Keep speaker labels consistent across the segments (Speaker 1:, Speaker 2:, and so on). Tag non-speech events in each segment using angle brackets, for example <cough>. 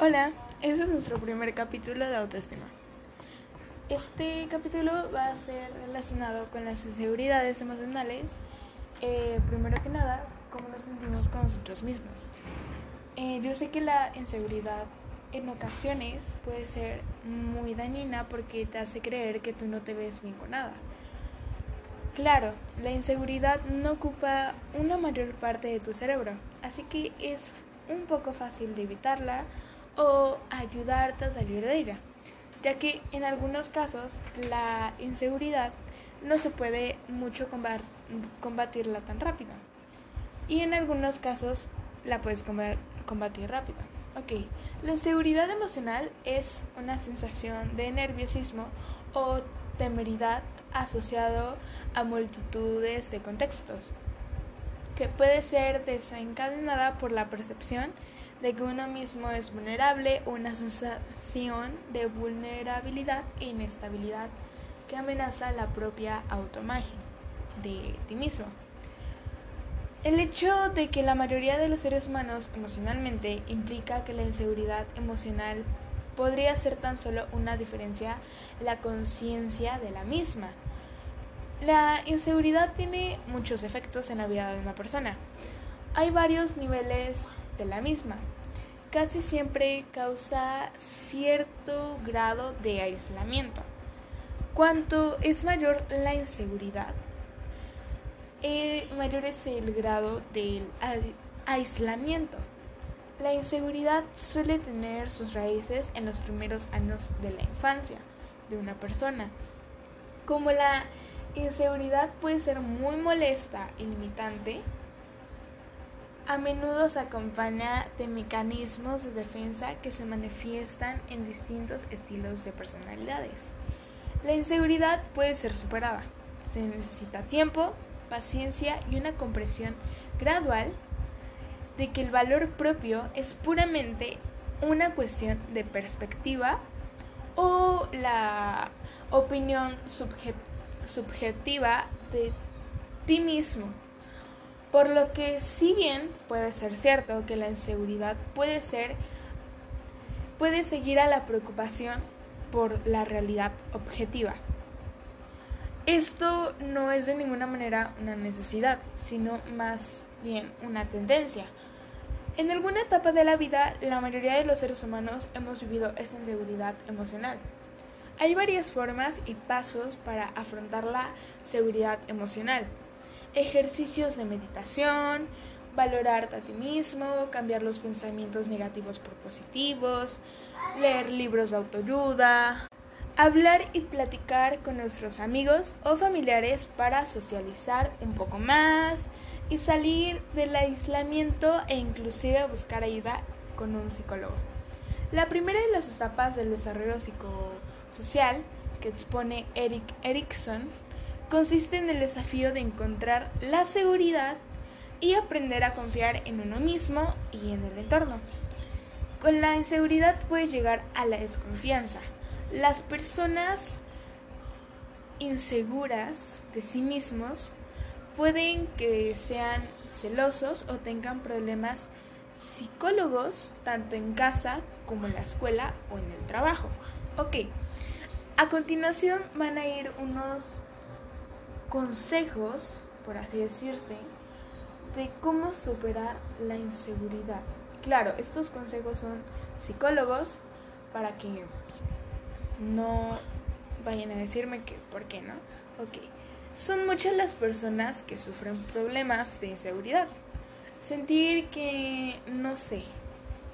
Speaker 1: Hola, este es nuestro primer capítulo de autoestima. Este capítulo va a ser relacionado con las inseguridades emocionales. Eh, primero que nada, cómo nos sentimos con nosotros mismos. Eh, yo sé que la inseguridad en ocasiones puede ser muy dañina porque te hace creer que tú no te ves bien con nada. Claro, la inseguridad no ocupa una mayor parte de tu cerebro, así que es un poco fácil de evitarla o ayudarte a salir de ella, ya que en algunos casos la inseguridad no se puede mucho combatirla tan rápido y en algunos casos la puedes combatir rápido. Ok, la inseguridad emocional es una sensación de nerviosismo o temeridad asociado a multitudes de contextos, que puede ser desencadenada por la percepción de que uno mismo es vulnerable, una sensación de vulnerabilidad e inestabilidad que amenaza la propia autoimagen de ti mismo. El hecho de que la mayoría de los seres humanos emocionalmente implica que la inseguridad emocional podría ser tan solo una diferencia la conciencia de la misma. La inseguridad tiene muchos efectos en la vida de una persona. Hay varios niveles de la misma. Casi siempre causa cierto grado de aislamiento. Cuanto es mayor la inseguridad, eh, mayor es el grado del aislamiento. La inseguridad suele tener sus raíces en los primeros años de la infancia de una persona. Como la inseguridad puede ser muy molesta y limitante, a menudo se acompaña de mecanismos de defensa que se manifiestan en distintos estilos de personalidades. La inseguridad puede ser superada. Se necesita tiempo, paciencia y una comprensión gradual de que el valor propio es puramente una cuestión de perspectiva o la opinión subjetiva de ti mismo. Por lo que si bien puede ser cierto que la inseguridad puede ser puede seguir a la preocupación por la realidad objetiva. Esto no es de ninguna manera una necesidad, sino más bien una tendencia. En alguna etapa de la vida, la mayoría de los seres humanos hemos vivido esta inseguridad emocional. Hay varias formas y pasos para afrontar la seguridad emocional ejercicios de meditación, valorarte a ti mismo, cambiar los pensamientos negativos por positivos, leer libros de autoayuda, hablar y platicar con nuestros amigos o familiares para socializar un poco más y salir del aislamiento e inclusive buscar ayuda con un psicólogo. La primera de las etapas del desarrollo psicosocial que expone Eric Erickson consiste en el desafío de encontrar la seguridad y aprender a confiar en uno mismo y en el entorno. Con la inseguridad puede llegar a la desconfianza. Las personas inseguras de sí mismos pueden que sean celosos o tengan problemas psicólogos tanto en casa como en la escuela o en el trabajo. Ok, a continuación van a ir unos consejos, por así decirse, de cómo superar la inseguridad. Claro, estos consejos son psicólogos para que no vayan a decirme que por qué no. Ok, son muchas las personas que sufren problemas de inseguridad. Sentir que no sé,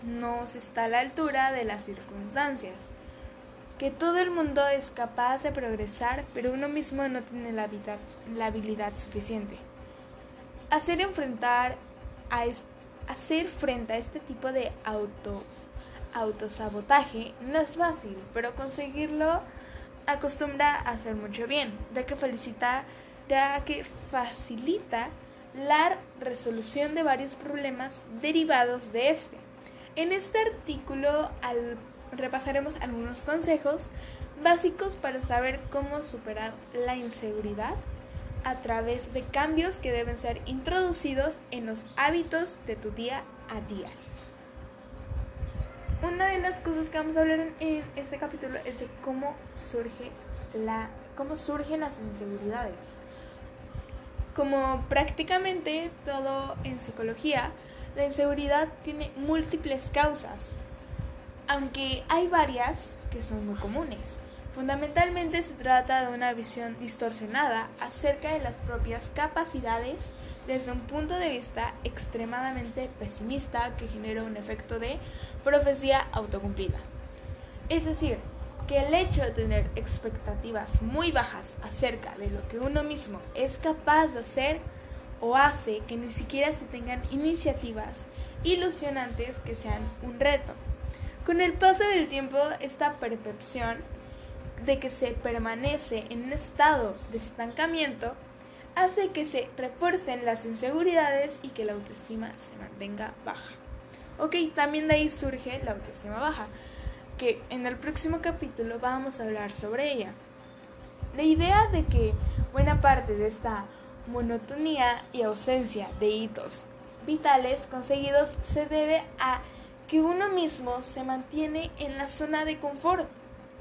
Speaker 1: no se está a la altura de las circunstancias que todo el mundo es capaz de progresar, pero uno mismo no tiene la, habilidad, suficiente. Hacer enfrentar a hacer frente a este tipo de auto autosabotaje no es fácil, pero conseguirlo acostumbra a hacer mucho bien, ya que felicita, ya que facilita la resolución de varios problemas derivados de este. En este artículo, al repasaremos algunos consejos básicos para saber cómo superar la inseguridad a través de cambios que deben ser introducidos en los hábitos de tu día a día. 1. una de las cosas que vamos a hablar en, este capítulo es de cómo surge la cómo surgen las inseguridades. Como prácticamente todo en psicología, la inseguridad tiene múltiples causas, aunque hay varias que son muy comunes. Fundamentalmente se trata de una visión distorsionada acerca de las propias capacidades desde un punto de vista extremadamente pesimista que genera un efecto de profecía autocumplida. Es decir, que el hecho de tener expectativas muy bajas acerca de lo que uno mismo es capaz de hacer o hace que ni siquiera se tengan iniciativas ilusionantes que sean un reto. Con el paso del tiempo, esta percepción de que se permanece en un estado de estancamiento hace que se refuercen las inseguridades y que la autoestima se mantenga baja. Ok, también de ahí surge la autoestima baja, que en el próximo capítulo vamos a hablar sobre ella. La idea de que buena parte de esta monotonía y ausencia de hitos vitales conseguidos se debe a que uno mismo se mantiene en la zona de confort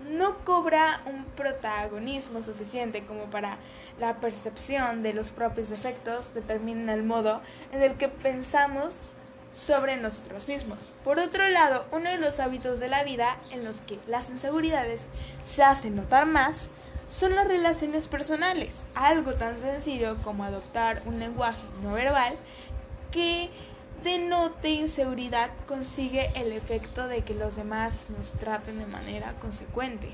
Speaker 1: no cobra un protagonismo suficiente como para la percepción de los propios efectos determinen el modo en el que pensamos sobre nosotros mismos. Por otro lado, uno de los hábitos de la vida en los que las inseguridades se hacen notar más son las relaciones personales, algo tan sencillo como adoptar un lenguaje no verbal que denote inseguridad consigue el efecto de que los demás nos traten de manera consecuente.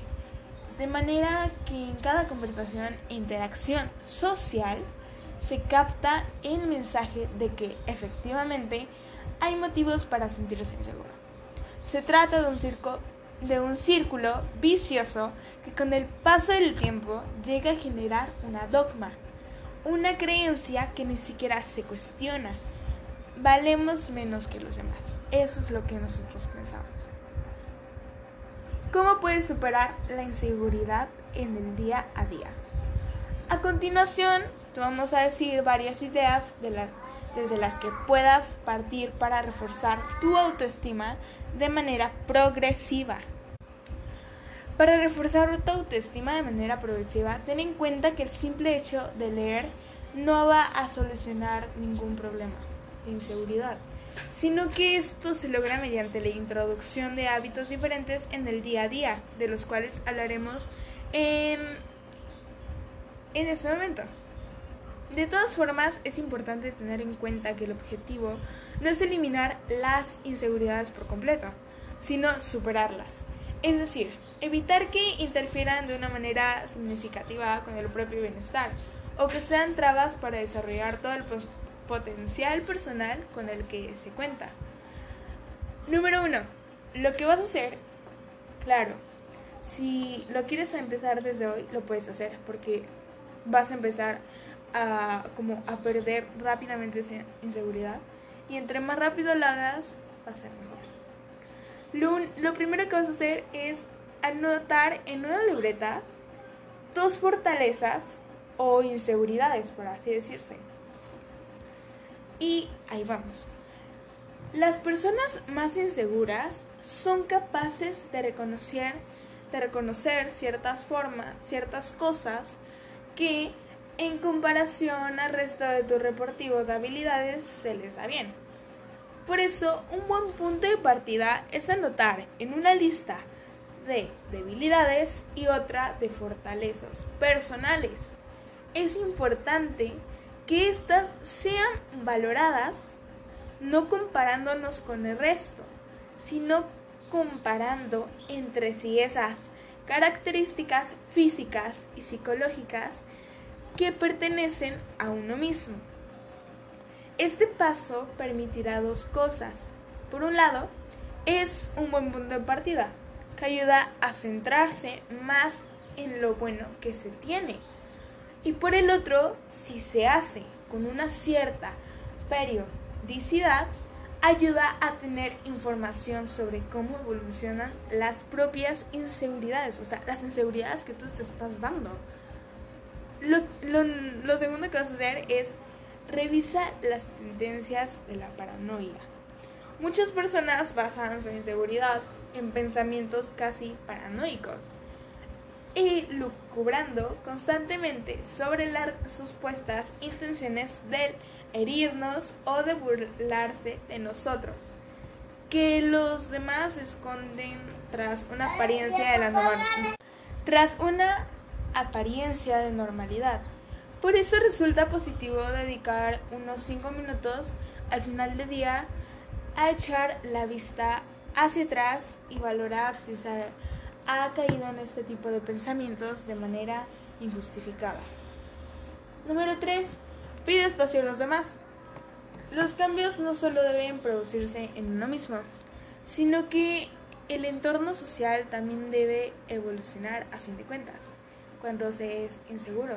Speaker 1: De manera que en cada conversación e interacción social se capta el mensaje de que efectivamente hay motivos para sentirse inseguro. Se trata de un, circo, círculo vicioso que con el paso del tiempo llega a generar una dogma, una creencia que ni siquiera se cuestiona valemos menos que los demás. Eso es lo que nosotros pensamos. ¿Cómo puedes superar la inseguridad en el día a día? A continuación, te vamos a decir varias ideas desde las que puedas partir para reforzar tu autoestima de manera progresiva. Para reforzar tu autoestima de manera progresiva, ten en cuenta que el simple hecho de leer no va a solucionar ningún problema inseguridad, sino que esto se logra mediante la introducción de hábitos diferentes en el día a día, de los cuales hablaremos en, en este momento. De todas formas, es importante tener en cuenta que el objetivo no es eliminar las inseguridades por completo, sino superarlas. Es decir, evitar que interfieran de una manera significativa con el propio bienestar o que sean trabas para desarrollar todo el potencial personal con el que se cuenta. Número uno, lo que vas a hacer, claro, si lo quieres empezar desde hoy, lo puedes hacer porque vas a empezar a, como a perder rápidamente esa inseguridad y entre más rápido lo hagas, va a ser mejor. Lo, primero que vas a hacer es anotar en una libreta tus fortalezas o inseguridades, por así decirse. Y ahí vamos. Las personas más inseguras son capaces de reconocer, de reconocer ciertas formas, ciertas cosas que en comparación al resto de tu reportivo de habilidades se les da bien. Por eso, un buen punto de partida es anotar en una lista de debilidades y otra de fortalezas personales. Es importante que éstas sean valoradas no comparándonos con el resto, sino comparando entre sí esas características físicas y psicológicas que pertenecen a uno mismo. Este paso permitirá dos cosas. Por un lado, es un buen punto de partida que ayuda a centrarse más en lo bueno que se tiene y por el otro, si se hace con una cierta periodicidad, ayuda a tener información sobre cómo evolucionan las propias inseguridades, o sea, las inseguridades que tú te estás dando. Lo, segundo que vas a hacer es revisar las tendencias de la paranoia. Muchas personas basan su inseguridad en pensamientos casi paranoicos y lucubrando constantemente sobre las supuestas intenciones de herirnos o de burlarse de nosotros, que los demás esconden tras una apariencia de la normalidad, tras una apariencia de normalidad. Por eso resulta positivo dedicar unos 5 minutos al final del día a echar la vista hacia atrás y valorar si se ha caído en este tipo de pensamientos de manera injustificada. Número 3. Pide espacio a los demás. Los cambios no solo deben producirse en uno mismo, sino que el entorno social también debe evolucionar a fin de cuentas, cuando se es inseguro.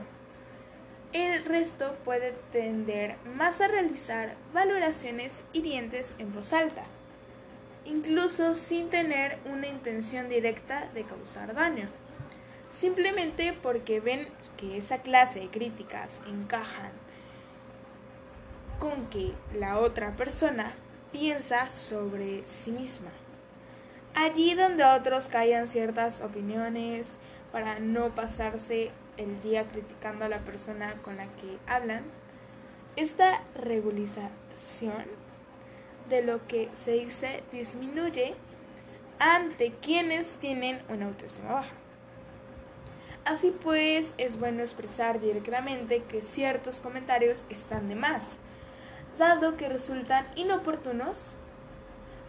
Speaker 1: El resto puede tender más a realizar valoraciones hirientes en voz alta incluso sin tener una intención directa de causar daño. Simplemente porque ven que esa clase de críticas encajan con que la otra persona piensa sobre sí misma. Allí donde otros callan ciertas opiniones para no pasarse el día criticando a la persona con la que hablan, esta regularización de lo que se dice disminuye ante quienes tienen una autoestima baja. Así pues, es bueno expresar directamente que ciertos comentarios están de más, dado que resultan inoportunos.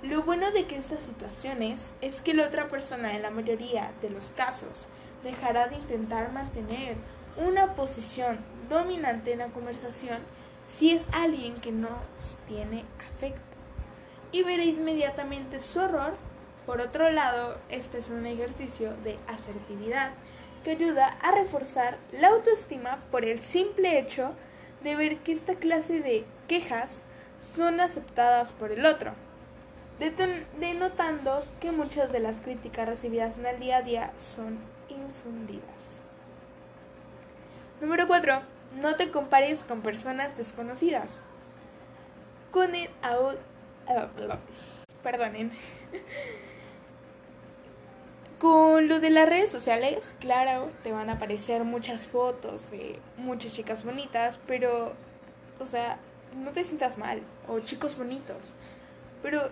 Speaker 1: Lo bueno de que estas situaciones es que la otra persona en la mayoría de los casos dejará de intentar mantener una posición dominante en la conversación si es alguien que no tiene afecto y verá inmediatamente su error. Por otro lado, este es un ejercicio de asertividad que ayuda a reforzar la autoestima por el simple hecho de ver que esta clase de quejas son aceptadas por el otro, denotando que muchas de las críticas recibidas en el día a día son infundidas. Número 4. No te compares con personas desconocidas. Con el <laughs> perdonen. <laughs> Con lo de las redes sociales, claro, te van a aparecer muchas fotos de muchas chicas bonitas, pero, o sea, no te sientas mal, o chicos bonitos, pero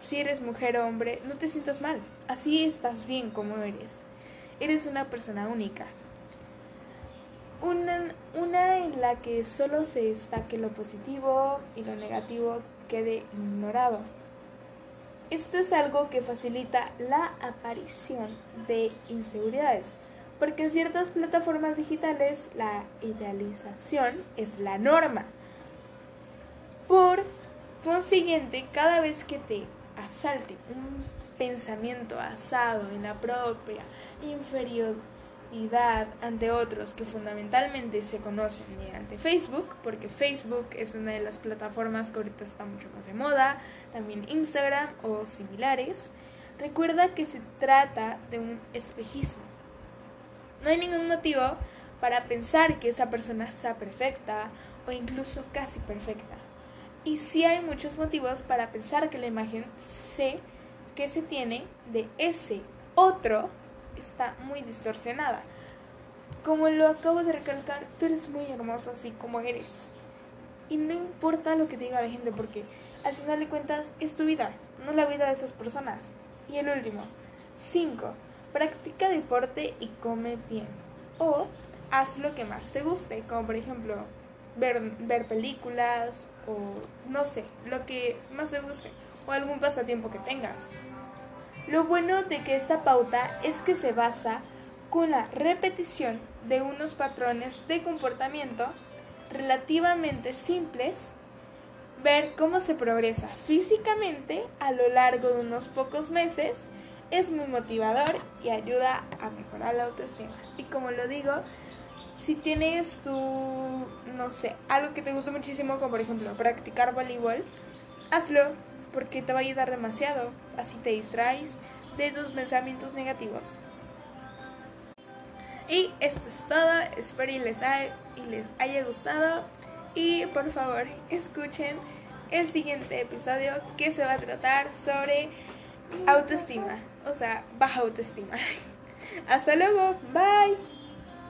Speaker 1: si eres mujer o hombre, no te sientas mal, así estás bien como eres, eres una persona única. Una, una en la que solo se destaque lo positivo y lo negativo quede ignorado. Esto es algo que facilita la aparición de inseguridades, porque en ciertas plataformas digitales la idealización es la norma. Por consiguiente, cada vez que te asalte un pensamiento asado en la propia inferior ante otros que fundamentalmente se conocen mediante Facebook, porque Facebook es una de las plataformas que ahorita está mucho más de moda, también Instagram o similares, recuerda que se trata de un espejismo. No hay ningún motivo para pensar que esa persona sea perfecta o incluso casi perfecta. Y sí hay muchos motivos para pensar que la imagen sé que se tiene de ese otro está muy distorsionada. Como lo acabo de recalcar, tú eres muy hermoso así como eres. Y no importa lo que diga la gente porque al final de cuentas es tu vida, no la vida de esas personas. Y el último, 5. Practica deporte y come bien. O haz lo que más te guste, como por ejemplo ver, ver películas o no sé, lo que más te guste. O algún pasatiempo que tengas. Lo bueno de que esta pauta es que se basa con la repetición de unos patrones de comportamiento relativamente simples, ver cómo se progresa físicamente a lo largo de unos pocos meses es muy motivador y ayuda a mejorar la autoestima. Y como lo digo, si tienes tu, no sé, algo que te gusta muchísimo, como por ejemplo practicar voleibol, hazlo porque te va a ayudar demasiado. Así te distraes de tus pensamientos negativos. Y esto es todo. Espero y les, haya, y les haya gustado. Y por favor, <laughs> escuchen el siguiente episodio que se va a tratar sobre autoestima, o sea, baja autoestima. <laughs> Hasta luego, bye.